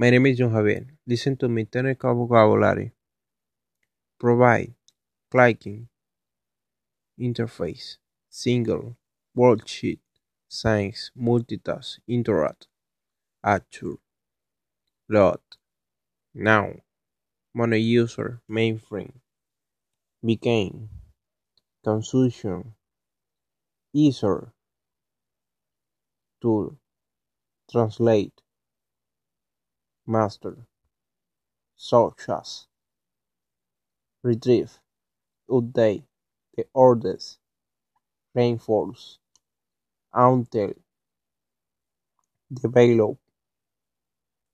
My name is John Javier. Listen to my technical vocabulary. Provide, clicking, interface, single, worksheet, science, multitask, interact, acture, load, now, money user, mainframe, became, consumption, ether, tool, translate, master, such retrieve, update. The orders, reinforce, until, develop,